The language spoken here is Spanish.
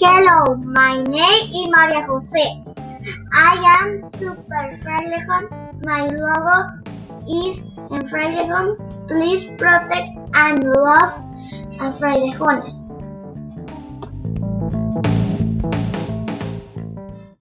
Hello, my name is Maria Jose. I am super Frailejon. My logo is en Please protect and love a Frailejones.